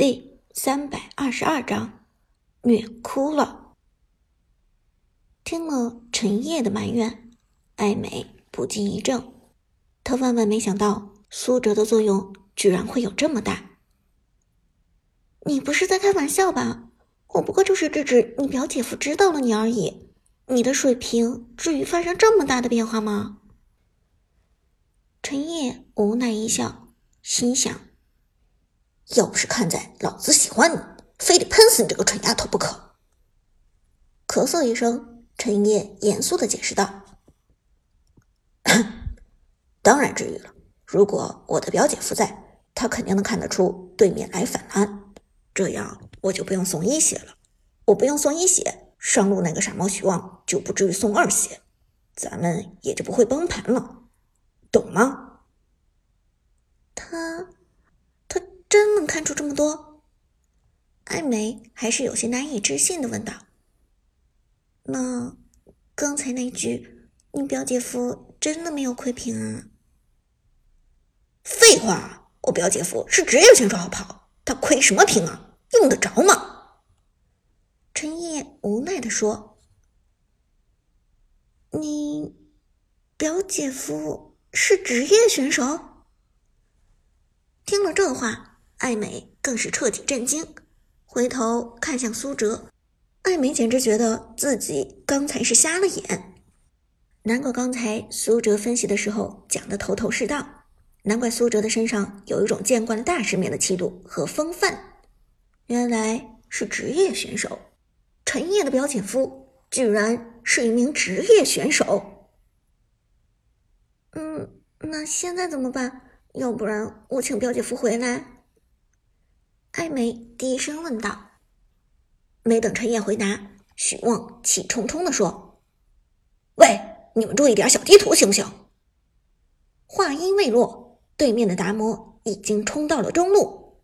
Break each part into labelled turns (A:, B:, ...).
A: 第三百二十二章，虐哭了。听了陈烨的埋怨，艾美不禁一怔，她万万没想到苏哲的作用居然会有这么大。你不是在开玩笑吧？我不过就是制止你表姐夫知道了你而已，你的水平至于发生这么大的变化吗？陈烨无奈一笑，心想。
B: 要不是看在老子喜欢你，非得喷死你这个蠢丫头不可！
A: 咳嗽一声，陈烨严肃的解释道：“
B: 当然至于了。如果我的表姐夫在，他肯定能看得出对面来反蓝，这样我就不用送一血了。我不用送一血，上路那个傻猫许旺就不至于送二血，咱们也就不会崩盘了，懂吗？”
A: 他。真能看出这么多？艾梅还是有些难以置信的问道：“那刚才那句，你表姐夫真的没有窥屏啊？”
B: 废话，我表姐夫是职业选手，好跑，他窥什么屏啊？用得着吗？
A: 陈烨无奈的说：“你表姐夫是职业选手？”听了这话。艾美更是彻底震惊，回头看向苏哲，艾美简直觉得自己刚才是瞎了眼。难怪刚才苏哲分析的时候讲的头头是道，难怪苏哲的身上有一种见惯了大世面的气度和风范，原来是职业选手。陈烨的表姐夫居然是一名职业选手。嗯，那现在怎么办？要不然我请表姐夫回来。艾梅低声问道：“
B: 没等陈烨回答，许旺气冲冲地说：‘喂，你们注意点小地图行不行？’”
A: 话音未落，对面的达摩已经冲到了中路。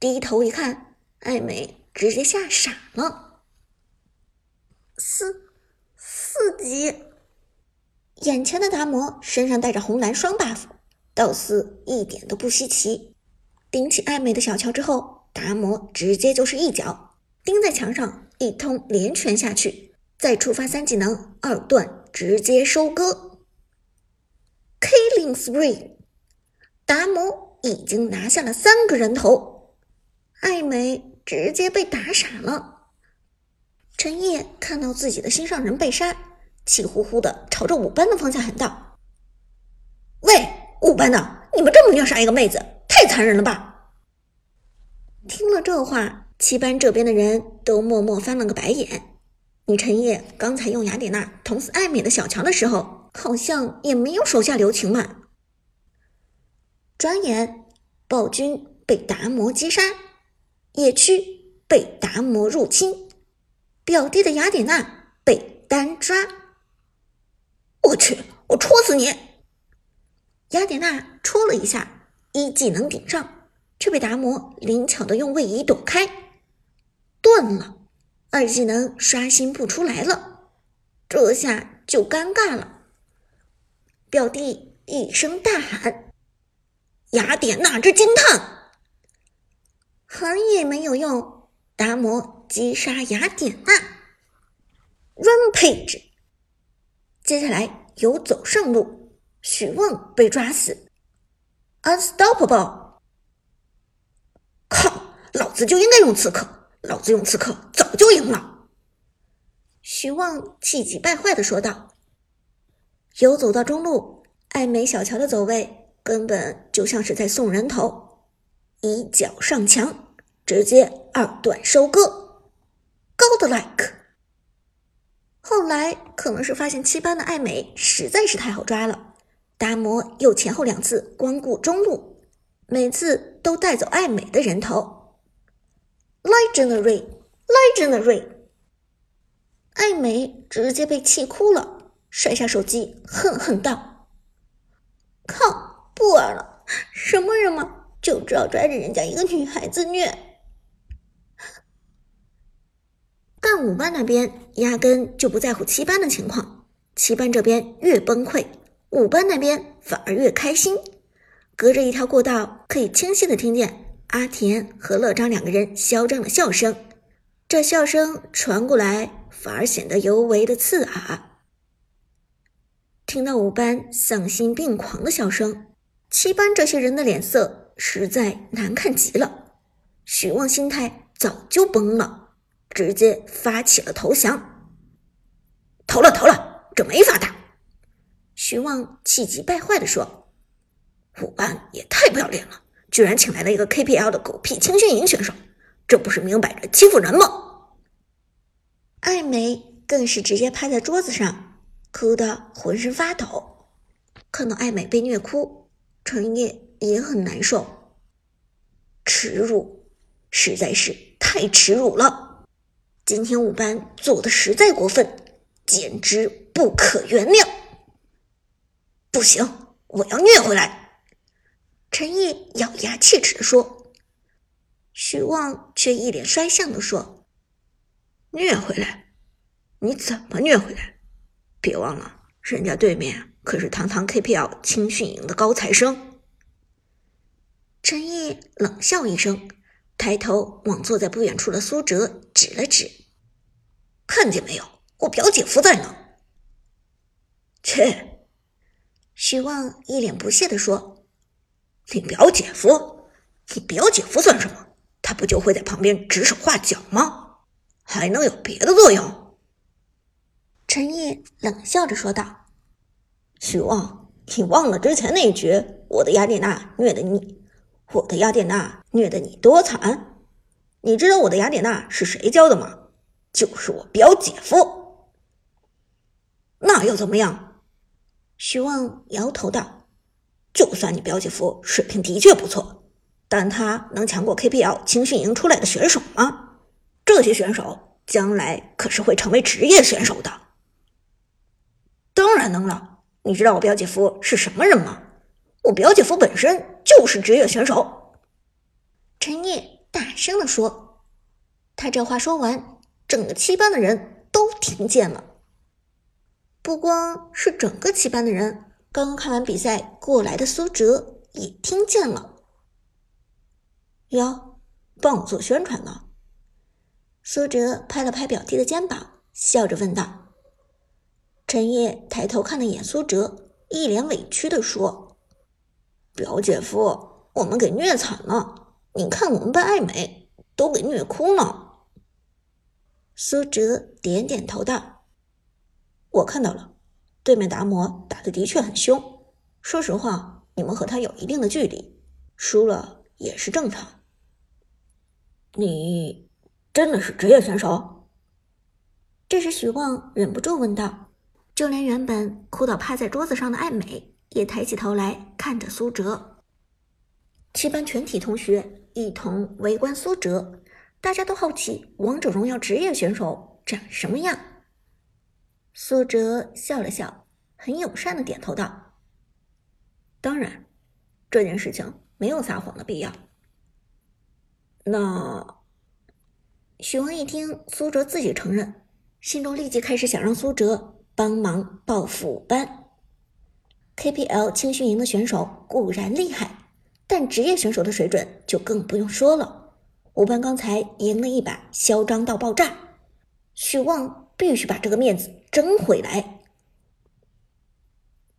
A: 低头一看，艾梅直接吓傻了。四四级，眼前的达摩身上带着红蓝双 buff，倒似一点都不稀奇。顶起艾美的小乔之后。达摩直接就是一脚钉在墙上，一通连拳下去，再触发三技能二段，直接收割。Killing spree，达摩已经拿下了三个人头，艾美直接被打傻了。陈烨看到自己的心上人被杀，气呼呼的朝着五班的方向喊道：“
B: 喂，五班的，你们这么虐杀一个妹子，太残忍了吧！”
A: 听了这话，七班这边的人都默默翻了个白眼。你陈烨刚才用雅典娜捅死艾美的小乔的时候，好像也没有手下留情嘛。转眼，暴君被达摩击杀，野区被达摩入侵，表弟的雅典娜被单抓。
B: 我去，我戳死你！
A: 雅典娜戳了一下，一技能顶上。却被达摩灵巧的用位移躲开，断了，二技能刷新不出来了，这下就尴尬了。表弟一声大喊：“
B: 雅典娜之惊叹！”
A: 喊也没有用，达摩击杀雅典娜，Rampage。接下来游走上路，许旺被抓死，Unstoppable。
B: 老子就应该用刺客，老子用刺客早就赢了。
A: 徐旺气急败坏的说道。游走到中路，艾美小乔的走位根本就像是在送人头，一脚上墙，直接二段收割，God like。后来可能是发现七班的艾美实在是太好抓了，达摩又前后两次光顾中路，每次都带走艾美的人头。Legendary, legendary！艾美直接被气哭了，摔下手机，恨恨道：“靠，不玩了！什么人嘛，就知道拽着人家一个女孩子虐。”但五班那边压根就不在乎七班的情况，七班这边越崩溃，五班那边反而越开心。隔着一条过道，可以清晰的听见阿田和乐章两个人嚣张的笑声，这笑声传过来，反而显得尤为的刺耳。听到五班丧心病狂的笑声，七班这些人的脸色实在难看极了。许旺心态早就崩了，直接发起了投降。
B: 投了，投了，这没法打！
A: 许旺气急败坏地说：“
B: 五班也太不要脸了，居然请来了一个 KPL 的狗屁青训营选手，这不是明摆着欺负人吗？”
A: 艾美更是直接趴在桌子上。哭得浑身发抖，看到艾美被虐哭，陈烨也很难受。耻辱，实在是太耻辱了！今天五班做的实在过分，简直不可原谅。
B: 不行，我要虐回来！
A: 陈毅咬牙切齿的说。许旺却一脸衰相的说：“
B: 虐回来？你怎么虐回来？”别忘了，人家对面可是堂堂 KPL 青训营的高材生。
A: 陈毅冷笑一声，抬头往坐在不远处的苏哲指了指：“
B: 看见没有，我表姐夫在呢。”
A: 切！许旺一脸不屑地说：“
B: 你表姐夫？你表姐夫算什么？他不就会在旁边指手画脚吗？还能有别的作用？”
A: 陈毅冷笑着说道：“
B: 许旺，你忘了之前那一局，我的雅典娜虐的你，我的雅典娜虐的你多惨？你知道我的雅典娜是谁教的吗？就是我表姐夫。那又怎么样？”
A: 许旺摇头道：“
B: 就算你表姐夫水平的确不错，但他能强过 KPL 青训营出来的选手吗？这些选手将来可是会成为职业选手的。”当然能了！你知道我表姐夫是什么人吗？我表姐夫本身就是职业选手。
A: 陈念大声的说。他这话说完，整个七班的人都听见了。不光是整个七班的人，刚刚看完比赛过来的苏哲也听见了。
B: 哟，帮我做宣传呢？
A: 苏哲拍了拍表弟的肩膀，笑着问道。陈烨抬头看了眼苏哲，一脸委屈的说：“
B: 表姐夫，我们给虐惨了，你看我们班艾美都给虐哭了。”
A: 苏哲点点头道：“
B: 我看到了，对面达摩打的的确很凶。说实话，你们和他有一定的距离，输了也是正常。你真的是职业选手？”
A: 这时许旺忍不住问道。就连原本哭到趴在桌子上的艾美也抬起头来看着苏哲。七班全体同学一同围观苏哲，大家都好奇王者荣耀职业选手长什么样。苏哲笑了笑，很友善的点头道：“
B: 当然，这件事情没有撒谎的必要。”
A: 那许王一听苏哲自己承认，心中立即开始想让苏哲。帮忙报复五班，KPL 青训营的选手固然厉害，但职业选手的水准就更不用说了。五班刚才赢了一把，嚣张到爆炸，许旺必须把这个面子争回来。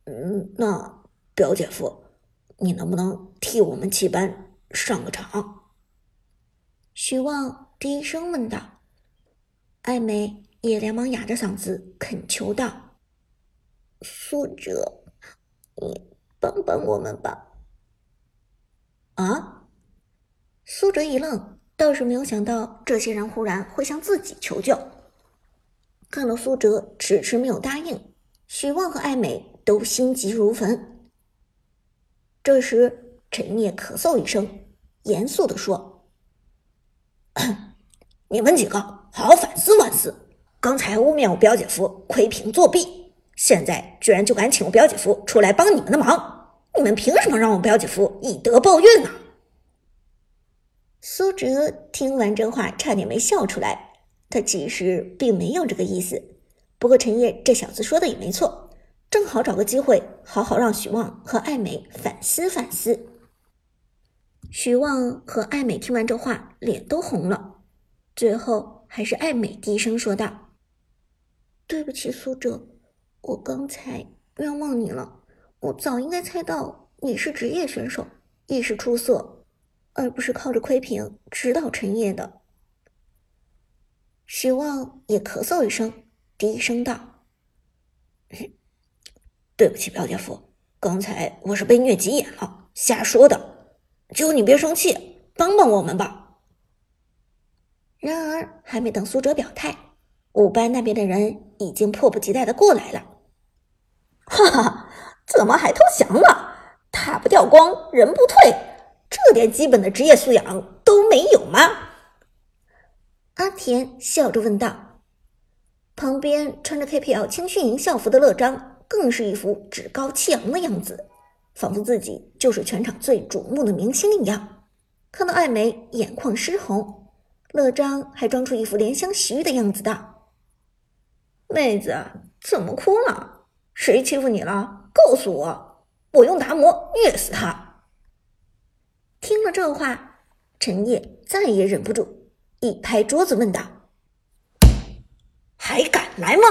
B: 嗯，那表姐夫，你能不能替我们七班上个场？
A: 许望低声问道。艾美。也连忙哑着嗓子恳求道：“苏哲，你帮帮我们吧！”
B: 啊！
A: 苏哲一愣，倒是没有想到这些人忽然会向自己求救。看到苏哲迟迟没有答应，许旺和艾美都心急如焚。这时，陈烨咳嗽一声，严肃的说：“
B: 你们几个好好反思反思！”刚才污蔑我表姐夫窥屏作弊，现在居然就敢请我表姐夫出来帮你们的忙，你们凭什么让我表姐夫以德报怨呢？
A: 苏哲听完这话，差点没笑出来。他其实并没有这个意思，不过陈烨这小子说的也没错，正好找个机会，好好让许旺和艾美反思反思。许旺和艾美听完这话，脸都红了。最后还是艾美低声说道：“对不起，苏哲，我刚才冤枉你了。我早应该猜到你是职业选手，意识出色，而不是靠着窥屏指导陈烨的。”徐旺也咳嗽一声，低声道：“
B: 对不起，表姐夫，刚才我是被虐急眼了，瞎说的。”求你别生气，帮帮我们吧。
A: 然而，还没等苏哲表态，五班那边的人已经迫不及待的过来了。
B: 哈哈，怎么还投降了？塔不掉光，人不退，这点基本的职业素养都没有吗？
A: 阿田笑着问道。旁边穿着 KPL 青训营校服的乐章，更是一副趾高气扬的样子。仿佛自己就是全场最瞩目的明星一样，看到艾美眼眶湿红，乐章还装出一副怜香惜玉的样子道：“
B: 妹子怎么哭了？谁欺负你了？告诉我，我用达摩虐死他。”
A: 听了这话，陈烨再也忍不住，一拍桌子问道：“
B: 还敢来吗？”